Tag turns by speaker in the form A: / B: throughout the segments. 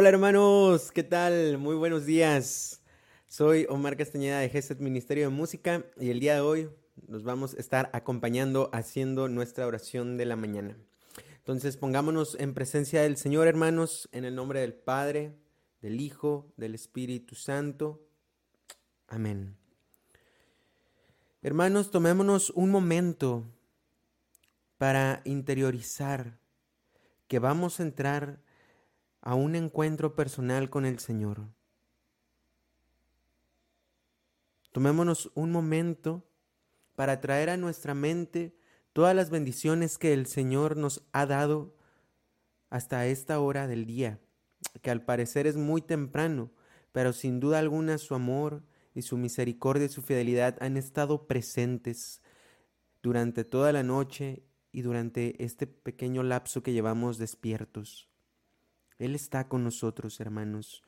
A: Hola hermanos, ¿qué tal? Muy buenos días. Soy Omar Castañeda de GESET Ministerio de Música y el día de hoy nos vamos a estar acompañando haciendo nuestra oración de la mañana. Entonces pongámonos en presencia del Señor hermanos, en el nombre del Padre, del Hijo, del Espíritu Santo. Amén. Hermanos, tomémonos un momento para interiorizar que vamos a entrar a un encuentro personal con el Señor. Tomémonos un momento para traer a nuestra mente todas las bendiciones que el Señor nos ha dado hasta esta hora del día, que al parecer es muy temprano, pero sin duda alguna su amor y su misericordia y su fidelidad han estado presentes durante toda la noche y durante este pequeño lapso que llevamos despiertos. Él está con nosotros, hermanos.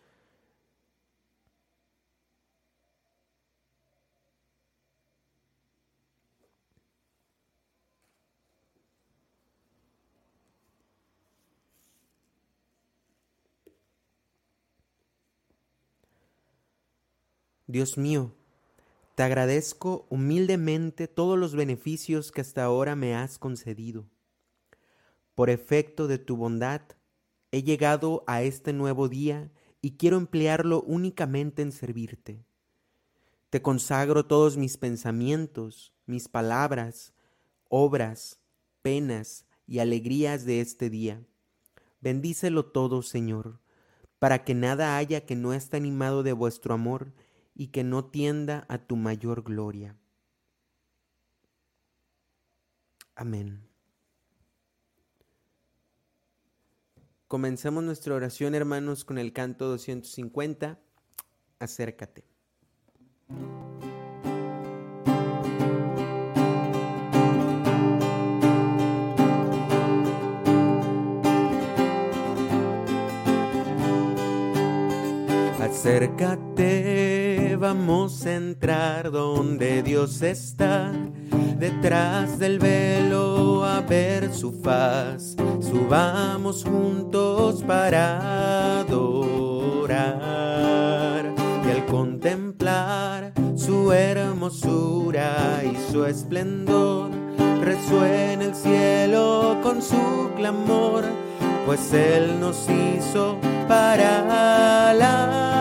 A: Dios mío, te agradezco humildemente todos los beneficios que hasta ahora me has concedido. Por efecto de tu bondad, He llegado a este nuevo día y quiero emplearlo únicamente en servirte. Te consagro todos mis pensamientos, mis palabras, obras, penas y alegrías de este día. Bendícelo todo, Señor, para que nada haya que no esté animado de vuestro amor y que no tienda a tu mayor gloria. Amén. Comencemos nuestra oración, hermanos, con el canto 250. Acércate. Acércate, vamos a entrar donde Dios está detrás del velo a ver su faz. Subamos juntos para adorar y al contemplar su hermosura y su esplendor, resuena el cielo con su clamor, pues Él nos hizo para alabar.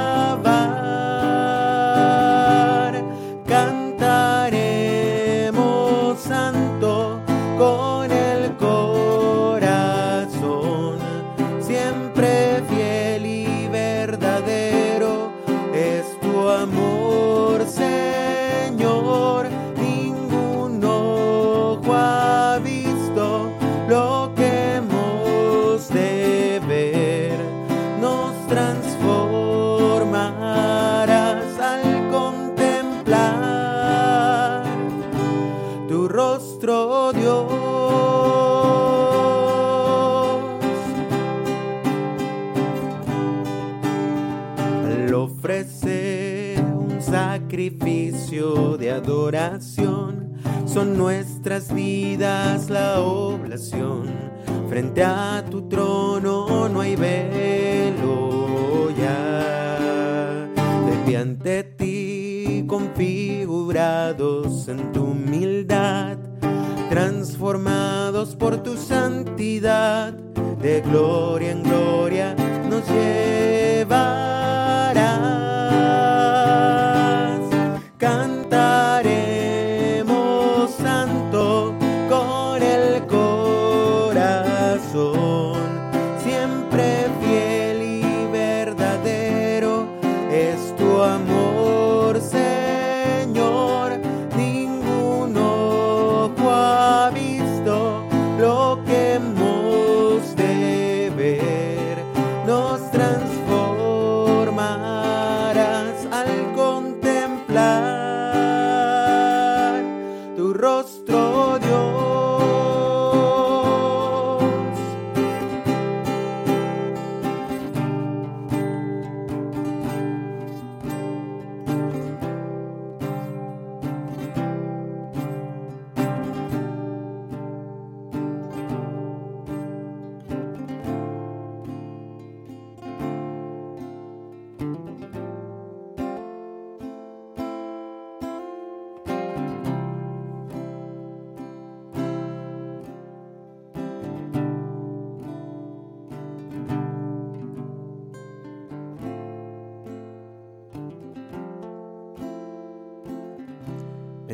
A: En tu humildad, transformados por tu santidad, de gloria en gloria nos llevarás.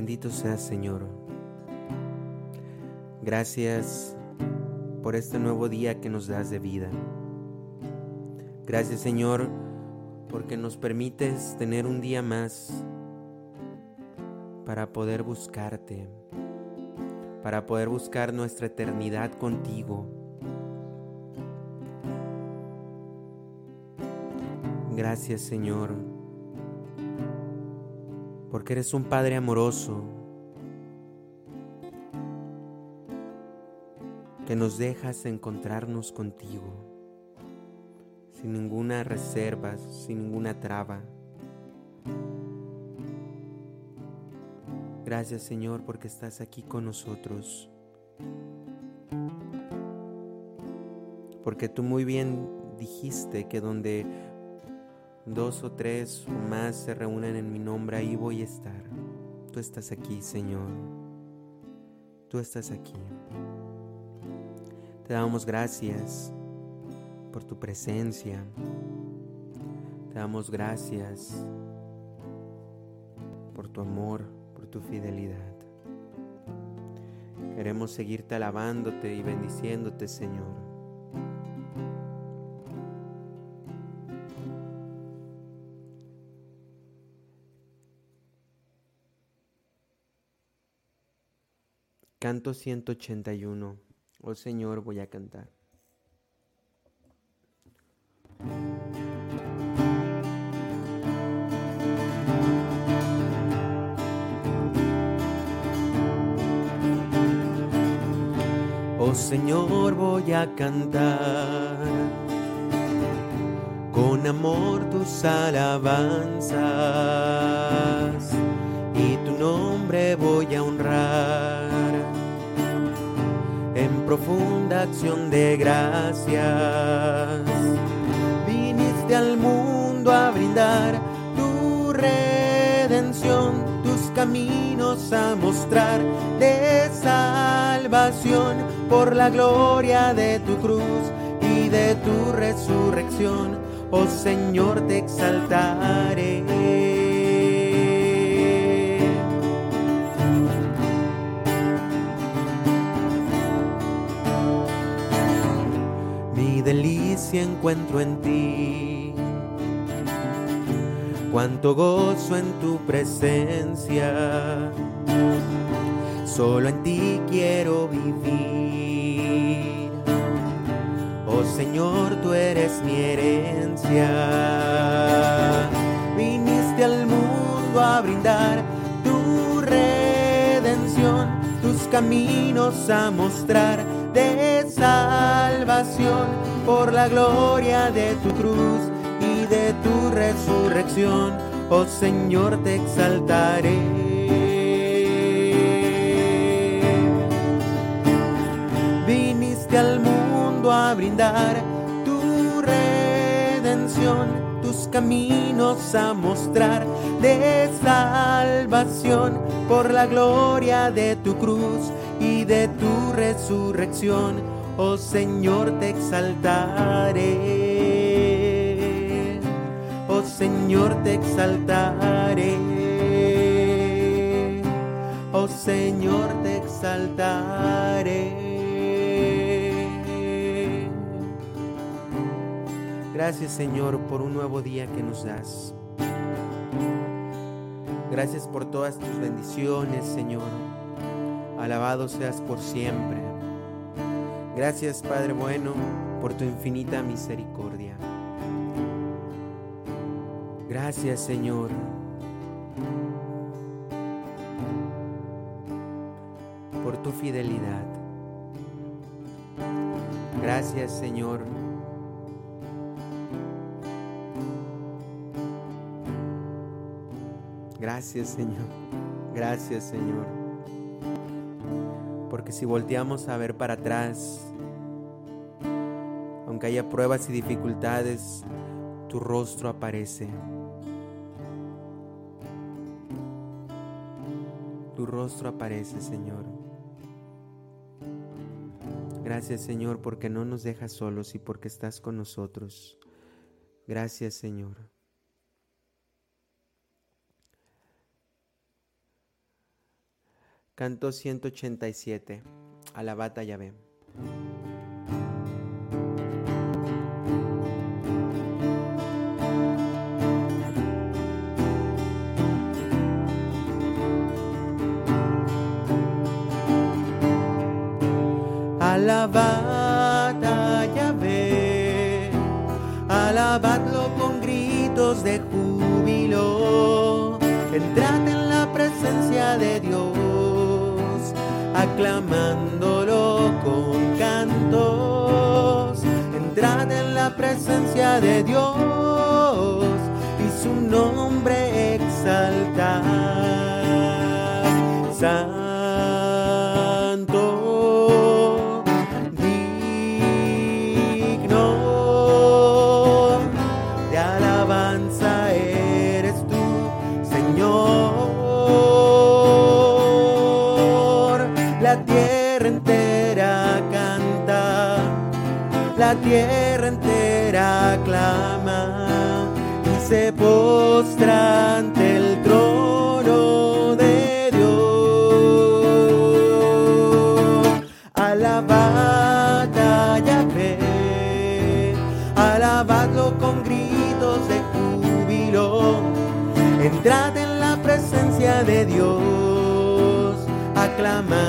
A: Bendito seas, Señor. Gracias por este nuevo día que nos das de vida. Gracias, Señor, porque nos permites tener un día más para poder buscarte, para poder buscar nuestra eternidad contigo. Gracias, Señor porque eres un Padre amoroso que nos dejas encontrarnos contigo sin ninguna reserva, sin ninguna traba. Gracias Señor porque estás aquí con nosotros. Porque tú muy bien dijiste que donde dos o tres o más se reúnen en mi nombre, ahí voy a estar. Tú estás aquí, Señor. Tú estás aquí. Te damos gracias por tu presencia. Te damos gracias por tu amor, por tu fidelidad. Queremos seguirte alabándote y bendiciéndote, Señor. Canto 181. Oh Señor, voy a cantar. Oh Señor, voy a cantar con amor tus alabanzas y tu nombre voy a honrar profunda acción de gracias. Viniste al mundo a brindar tu redención, tus caminos a mostrar de salvación por la gloria de tu cruz y de tu resurrección. Oh Señor, te exaltaré. Delicia encuentro en ti. Cuánto gozo en tu presencia. Solo en ti quiero vivir. Oh Señor, tú eres mi herencia. Viniste al mundo a brindar tu redención, tus caminos a mostrar de salvación por la gloria de tu cruz y de tu resurrección, oh Señor, te exaltaré. Viniste al mundo a brindar tu redención, tus caminos a mostrar de salvación por la gloria de tu cruz y de tu resurrección oh Señor, te exaltaré. Oh Señor, te exaltaré. Oh Señor, te exaltaré. Gracias Señor por un nuevo día que nos das. Gracias por todas tus bendiciones, Señor. Alabado seas por siempre. Gracias Padre bueno por tu infinita misericordia. Gracias Señor. por tu fidelidad. Gracias Señor. Gracias Señor. Gracias Señor porque si volteamos a ver para atrás, aunque haya pruebas y dificultades, tu rostro aparece. Tu rostro aparece, Señor. Gracias, Señor, porque no nos dejas solos y porque estás con nosotros. Gracias, Señor. Canto 187. Alabata Yahvé. Alabad a Yahvé, alabadlo con gritos de júbilo, entrad en la presencia de Dios, aclamándolo con cantos, entrad en la presencia de Dios y su nombre exaltad. Tierra entera clama y se postra ante el trono de Dios. Alabad a Yahvé, alabadlo con gritos de júbilo. Entrad en la presencia de Dios, aclamándolo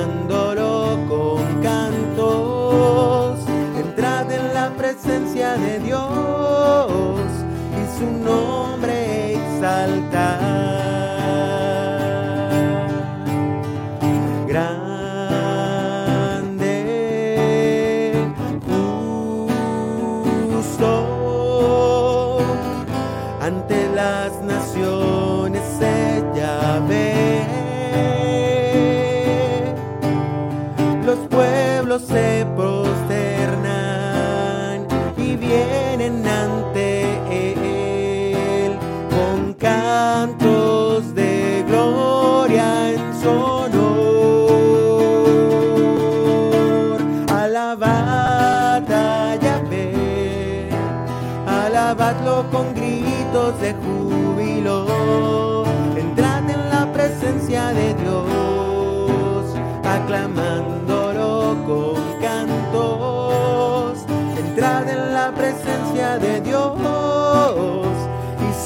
A: de Dios y su nombre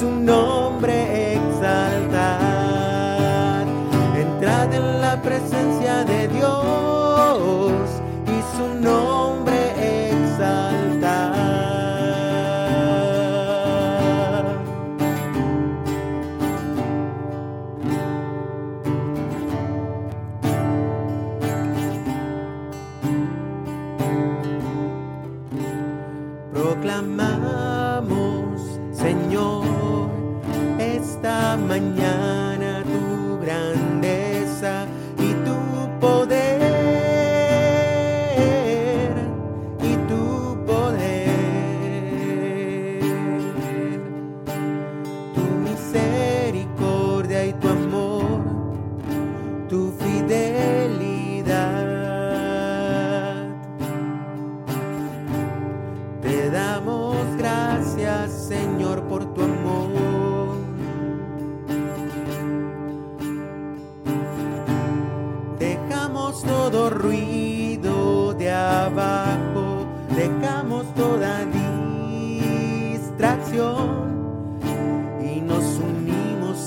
A: y su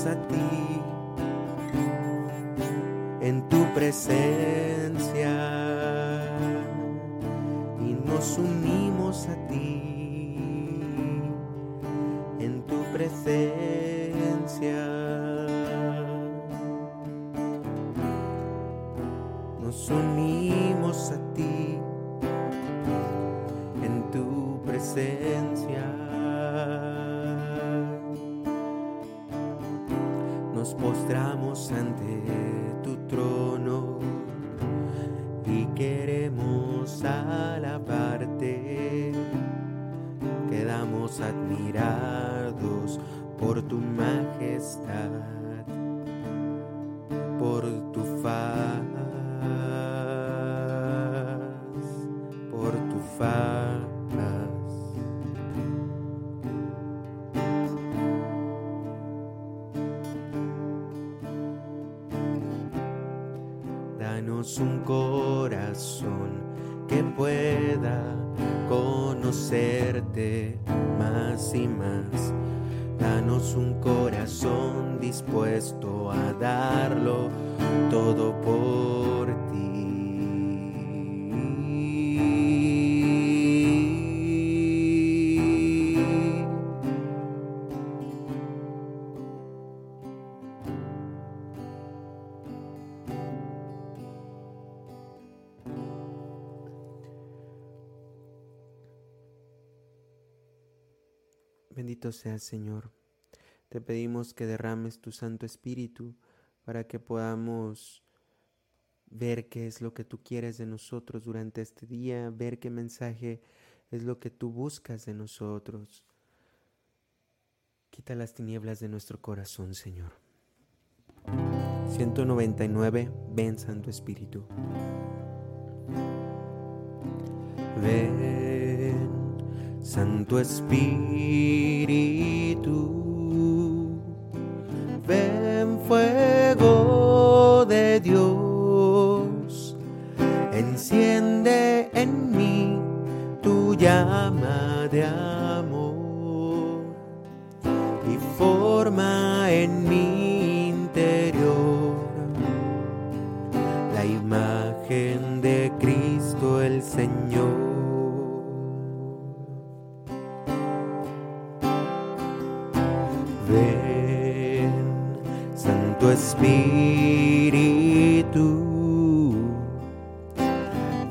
A: a ti en tu presencia y nos unimos a ti en tu presencia. Nos unimos a ti en tu presencia. Postramos ante tu trono y queremos alabarte. Quedamos admirados por tu majestad, danos un corazón que pueda conocerte más y más. Danos un corazón dispuesto a darlo todo por seas, Señor. Te pedimos que derrames tu Santo Espíritu para que podamos ver qué es lo que tú quieres de nosotros durante este día, ver qué mensaje es lo que tú buscas de nosotros. Quita las tinieblas de nuestro corazón, Señor. 199. Ven, Santo Espíritu. Ven, Santo Espíritu. Ven, fuego de Dios. Enciende en mí tu llama de amor Espíritu,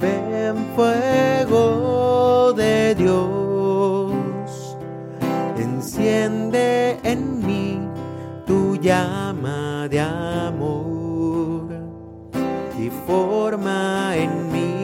A: ven fuego de Dios, enciende en mí tu llama de amor y forma en mi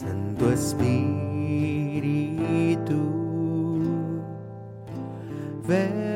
A: Santo Espíritu, ven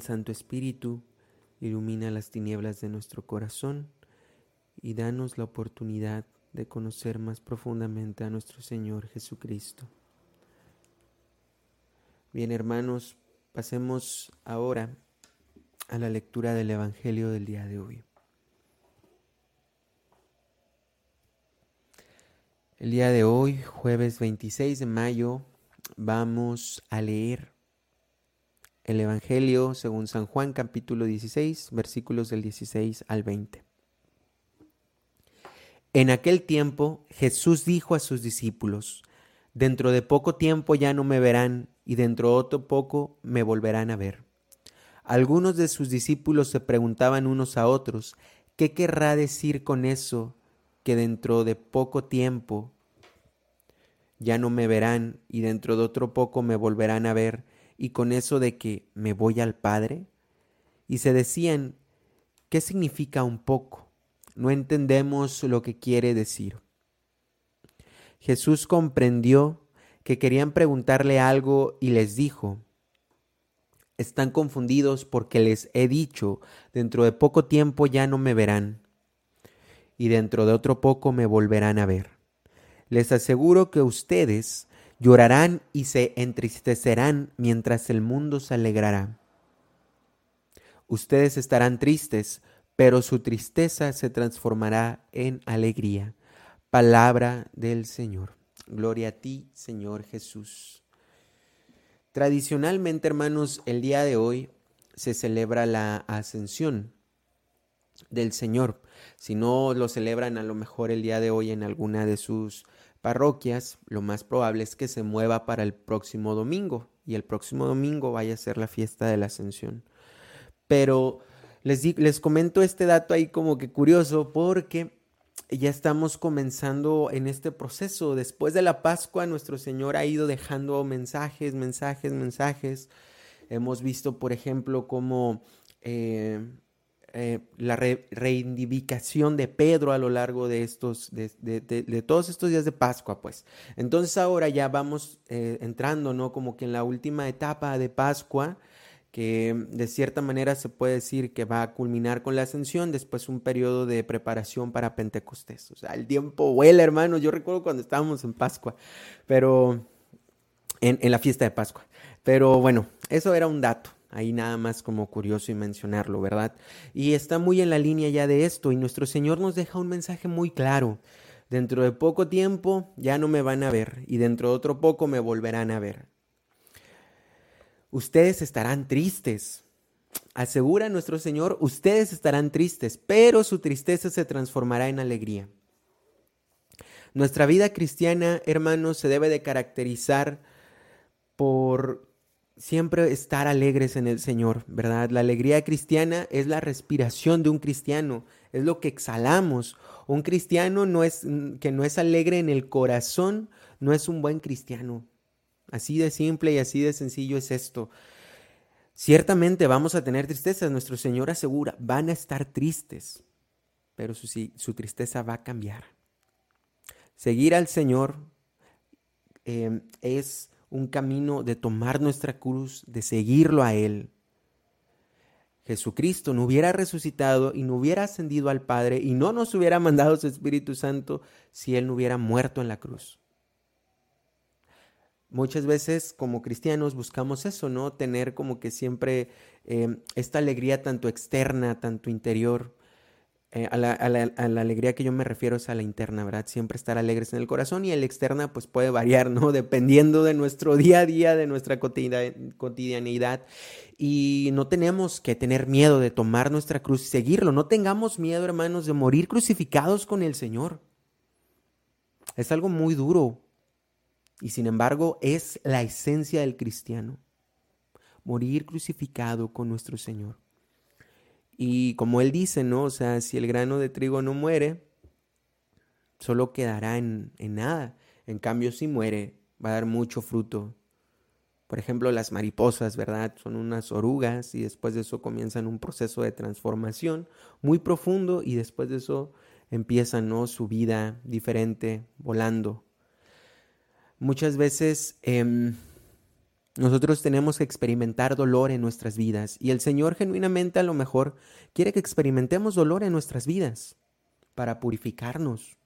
A: Santo Espíritu, ilumina las tinieblas de nuestro corazón y danos la oportunidad de conocer más profundamente a nuestro Señor Jesucristo. Bien, hermanos, pasemos ahora a la lectura del Evangelio del día de hoy. El día de hoy, jueves 26 de mayo, vamos a leer el Evangelio según San Juan capítulo 16, versículos del 16 al 20. En aquel tiempo Jesús dijo a sus discípulos, Dentro de poco tiempo ya no me verán y dentro otro poco me volverán a ver. Algunos de sus discípulos se preguntaban unos a otros, ¿qué querrá decir con eso que dentro de poco tiempo ya no me verán y dentro de otro poco me volverán a ver y con eso de que me voy al Padre? Y se decían, ¿qué significa un poco? No entendemos lo que quiere decir. Jesús comprendió que querían preguntarle algo y les dijo, están confundidos porque les he dicho, dentro de poco tiempo ya no me verán y dentro de otro poco me volverán a ver. Les aseguro que ustedes llorarán y se entristecerán mientras el mundo se alegrará. Ustedes estarán tristes, pero su tristeza se transformará en alegría. Palabra del Señor. Gloria a ti, Señor Jesús. Tradicionalmente, hermanos, el día de hoy se celebra la ascensión del Señor. Si no lo celebran a lo mejor el día de hoy en alguna de sus parroquias, lo más probable es que se mueva para el próximo domingo y el próximo domingo vaya a ser la fiesta de la ascensión. Pero les, les comento este dato ahí como que curioso porque ya estamos comenzando en este proceso. Después de la Pascua, nuestro Señor ha ido dejando mensajes, mensajes, mensajes. Hemos visto, por ejemplo, cómo eh, eh, la reivindicación de Pedro a lo largo de estos, de, todos estos días de Pascua, pues. Entonces ahora ya vamos eh, entrando, ¿no? Como que en la última etapa de Pascua, que de cierta manera se puede decir que va a culminar con la ascensión, después un periodo de preparación para Pentecostés. O sea, el tiempo vuela, hermano. Yo recuerdo cuando estábamos en Pascua, pero en, en la fiesta de Pascua. Pero bueno, eso era un dato. Ahí nada más como curioso y mencionarlo, ¿verdad? Y está muy en la línea ya de esto y nuestro Señor nos deja un mensaje muy claro. Dentro de poco tiempo ya no me van a ver y dentro de otro poco me volverán a ver. Ustedes estarán tristes. Asegura nuestro Señor, ustedes estarán tristes, pero su tristeza se transformará en alegría. Nuestra vida cristiana, hermanos, se debe de caracterizar por siempre estar alegres en el Señor, ¿verdad? La alegría cristiana es la respiración de un cristiano, es lo que exhalamos. Un cristiano no es, que no es alegre en el corazón, no es un buen cristiano. Así de simple y así de sencillo es esto. Ciertamente vamos a tener tristezas, nuestro Señor asegura, van a estar tristes, pero su, su tristeza va a cambiar. Seguir al Señor eh, es un camino de tomar nuestra cruz, de seguirlo a Él. Jesucristo no hubiera resucitado y no hubiera ascendido al Padre y no nos hubiera mandado su Espíritu Santo si Él no hubiera muerto en la cruz. Muchas veces como cristianos buscamos eso, ¿no? Tener como que siempre eh, esta alegría tanto externa, tanto interior. Eh, a, la, alegría que yo me refiero es a la interna, ¿verdad? Siempre estar alegres en el corazón y el externa pues puede variar, ¿no? Dependiendo de nuestro día a día, de nuestra cotidianidad. Y no tenemos que tener miedo de tomar nuestra cruz y seguirlo. No tengamos miedo, hermanos, de morir crucificados con el Señor. Es algo muy duro y sin embargo es la esencia del cristiano. Morir crucificado con nuestro Señor. Y como él dice, ¿no? O sea, si el grano de trigo no muere, solo quedará en, nada. En cambio, si muere, va a dar mucho fruto. Por ejemplo, las mariposas, ¿verdad? Son unas orugas y después de eso comienzan un proceso de transformación muy profundo y después de eso empiezan, ¿no? Su vida diferente, volando. Muchas veces em, nosotros tenemos que experimentar dolor en nuestras vidas y el Señor genuinamente a lo mejor quiere que experimentemos dolor en nuestras vidas para purificarnos,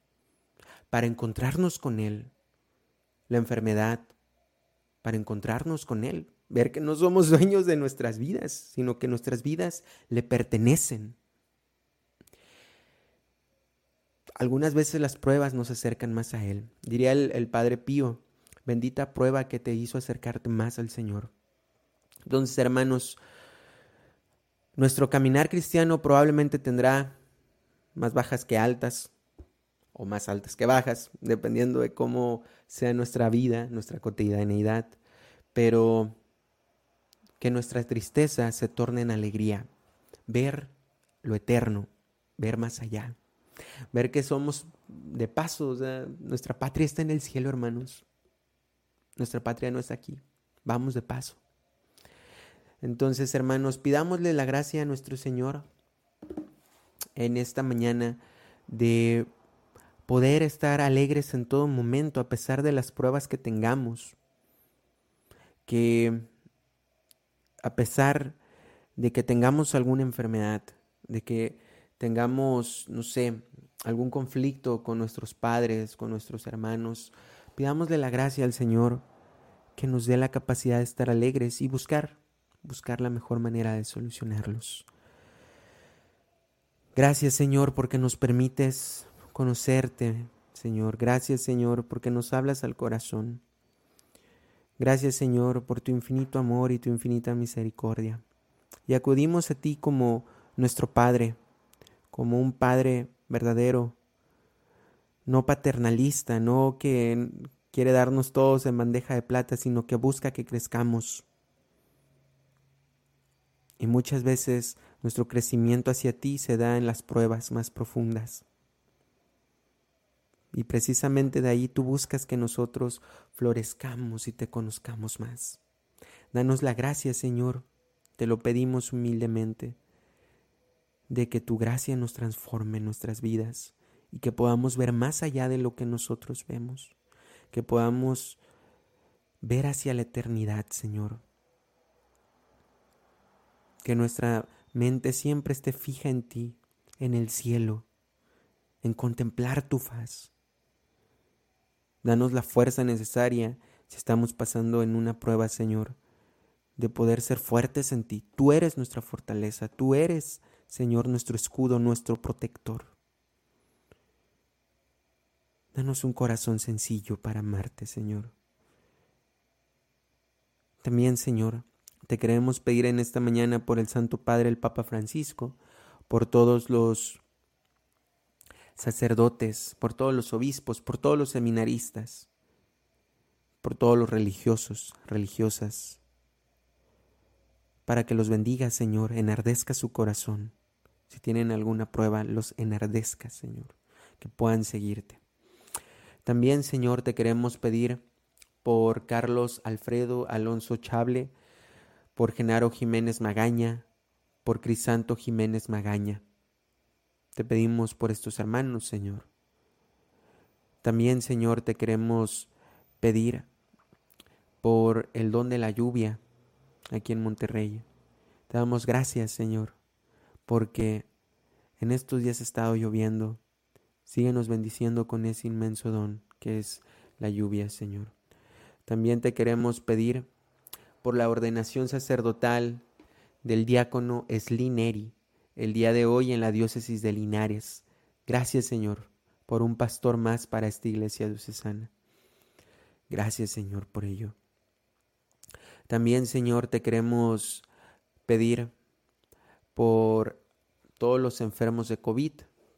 A: para encontrarnos con Él. La enfermedad, para encontrarnos con Él, ver que no somos dueños de nuestras vidas, sino que nuestras vidas le pertenecen. Algunas veces las pruebas nos acercan más a Él. Diría el, el Padre Pío, bendita prueba que te hizo acercarte más al Señor. Entonces, hermanos, nuestro caminar cristiano probablemente tendrá más bajas que altas o más altas que bajas, dependiendo de cómo sea nuestra vida, nuestra cotidianidad, pero que nuestra tristeza se torne en alegría, ver lo eterno, ver más allá, ver que somos de paso, nuestra patria está en el cielo, hermanos. Nuestra patria no está aquí. Vamos de paso. Entonces, hermanos, pidámosle la gracia a nuestro Señor en esta mañana de poder estar alegres en todo momento a pesar de las pruebas que tengamos. Que a pesar de que tengamos alguna enfermedad, de que tengamos, no sé, algún conflicto con nuestros padres, con nuestros hermanos, pidámosle la gracia al Señor que nos dé la capacidad de estar alegres y buscar, buscar la mejor manera de solucionarlos. Gracias Señor porque nos permites conocerte, Señor. Gracias Señor porque nos hablas al corazón. Gracias Señor por tu infinito amor y tu infinita misericordia. Y acudimos a ti como nuestro Padre, como un Padre verdadero, no paternalista, no que quiere darnos todos en bandeja de plata, sino que busca que crezcamos. Y muchas veces nuestro crecimiento hacia ti se da en las pruebas más profundas. Y precisamente de ahí tú buscas que nosotros florezcamos y te conozcamos más. Danos la gracia, Señor, te lo pedimos humildemente, de que tu gracia nos transforme en nuestras vidas y que podamos ver más allá de lo que nosotros vemos, que podamos ver hacia la eternidad, Señor. Que nuestra mente siempre esté fija en ti, en el cielo, en contemplar tu faz. Danos la fuerza necesaria si estamos pasando en una prueba, Señor, de poder ser fuertes en ti. Tú eres nuestra fortaleza, tú eres, Señor, nuestro escudo, nuestro protector. Danos un corazón sencillo para amarte, Señor. También, Señor, te queremos pedir en esta mañana por el Santo Padre, el Papa Francisco, por todos los sacerdotes, por todos los obispos, por todos los seminaristas, por todos los religiosos, religiosas, para que los bendiga, Señor, enardezca su corazón. Si tienen alguna prueba, los enardezca, Señor, que puedan seguirte. También, Señor, te queremos pedir por Carlos Alfredo Alonso Chable, por Genaro Jiménez Magaña, por Crisanto Jiménez Magaña. Te pedimos por estos hermanos, Señor. También, Señor, te queremos pedir por el don de la lluvia aquí en Monterrey. Te damos gracias, Señor, porque en estos días ha estado lloviendo. Síguenos bendiciendo con ese inmenso don que es la lluvia, Señor. También te queremos pedir por la ordenación sacerdotal del diácono Slineri el día de hoy en la diócesis de Linares. Gracias, Señor, por un pastor más para esta iglesia diocesana. Gracias, Señor, por ello. También, Señor, te queremos pedir por todos los enfermos de COVID,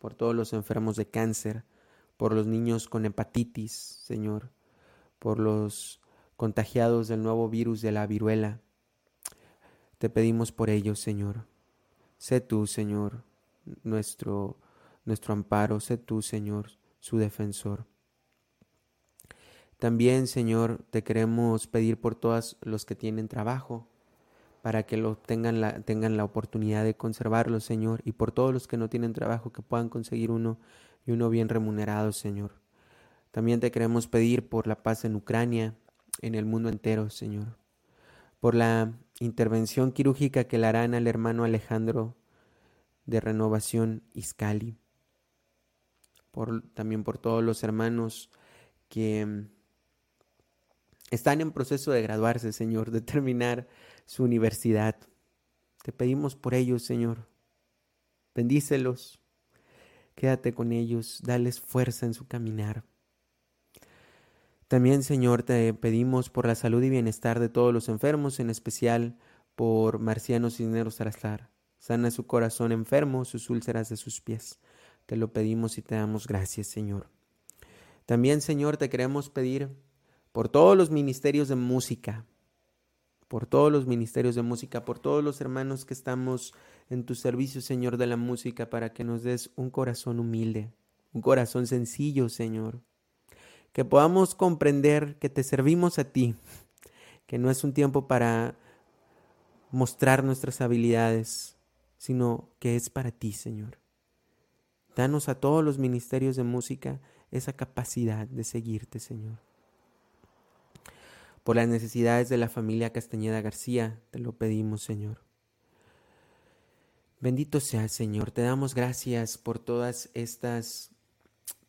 A: por todos los enfermos de cáncer, por los niños con hepatitis, Señor, por los contagiados del nuevo virus de la viruela. Te pedimos por ellos, Señor. Sé tú, Señor, nuestro, nuestro amparo, sé tú, Señor, su defensor. También, Señor, te queremos pedir por todos los que tienen trabajo, para que lo tengan la, tengan la oportunidad de conservarlo, Señor, y por todos los que no tienen trabajo, que puedan conseguir uno y uno bien remunerado, Señor. También te queremos pedir por la paz en Ucrania, en el mundo entero, Señor. Por la intervención quirúrgica que le harán al hermano Alejandro de Renovación Iscali, por, también por todos los hermanos que están en proceso de graduarse, Señor, de terminar su universidad. Te pedimos por ellos, Señor. Bendícelos, quédate con ellos, dales fuerza en su caminar. También, Señor, te pedimos por la salud y bienestar de todos los enfermos, en especial por Marciano Cisneros Salazar. Sana su corazón enfermo, sus úlceras de sus pies. Te lo pedimos y te damos gracias, Señor. También, Señor, te queremos pedir por todos los ministerios de música, por todos los ministerios de música, por todos los hermanos que estamos en tu servicio, Señor, de la música, para que nos des un corazón humilde, un corazón sencillo, Señor que podamos comprender que te servimos a ti, que no es un tiempo para mostrar nuestras habilidades, sino que es para ti, Señor. Danos a todos los ministerios de música esa capacidad de seguirte, Señor. Por las necesidades de la familia Castañeda García, te lo pedimos, Señor. Bendito sea, Señor. Te damos gracias por todas estas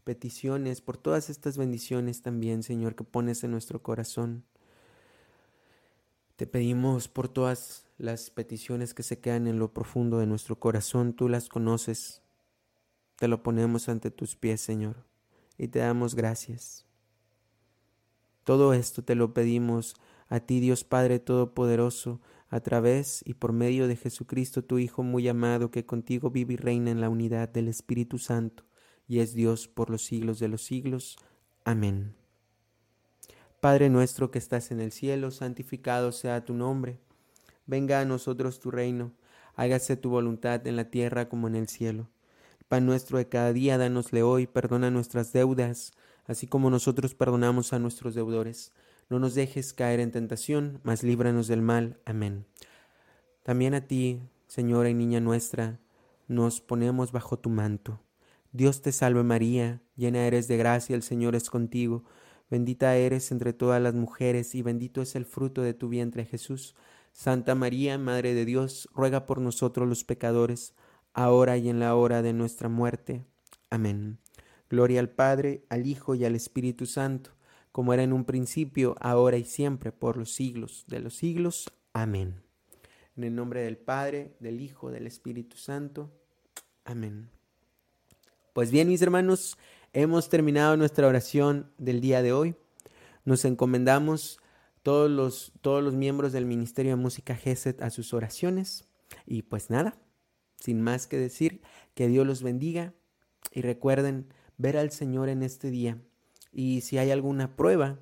A: peticiones, por todas estas bendiciones también, Señor, que pones en nuestro corazón. Te pedimos por todas las peticiones que se quedan en lo profundo de nuestro corazón, tú las conoces. Te lo ponemos ante tus pies, Señor, y te damos gracias. Todo esto te lo pedimos a ti, Dios Padre Todopoderoso, a través y por medio de Jesucristo, tu Hijo muy amado, que contigo vive y reina en la unidad del Espíritu Santo, y es Dios por los siglos de los siglos. Amén. Padre nuestro que estás en el cielo, santificado sea tu nombre. Venga a nosotros tu reino, hágase tu voluntad en la tierra como en el cielo. El pan nuestro de cada día, dánosle hoy, perdona nuestras deudas, así como nosotros perdonamos a nuestros deudores. No nos dejes caer en tentación, mas líbranos del mal. Amén. También a ti, Señora y Niña nuestra, nos ponemos bajo tu manto. Dios te salve María, llena eres de gracia, el Señor es contigo. Bendita eres entre todas las mujeres y bendito es el fruto de tu vientre Jesús. Santa María, Madre de Dios, ruega por nosotros los pecadores, ahora y en la hora de nuestra muerte. Amén. Gloria al Padre, al Hijo y al Espíritu Santo, como era en un principio, ahora y siempre, por los siglos de los siglos. Amén. En el nombre del Padre, del Hijo, del Espíritu Santo. Amén. Pues bien, mis hermanos, Hemos terminado nuestra oración del día de hoy. Nos encomendamos todos los, todos los miembros del Ministerio de Música GESET a sus oraciones. Y pues nada, sin más que decir, que Dios los bendiga y recuerden ver al Señor en este día. Y si hay alguna prueba,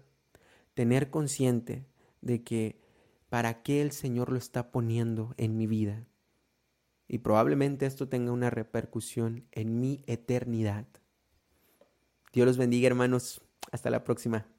A: tener consciente de que para qué el Señor lo está poniendo en mi vida. Y probablemente esto tenga una repercusión en mi eternidad. Dios los bendiga, hermanos. Hasta la próxima.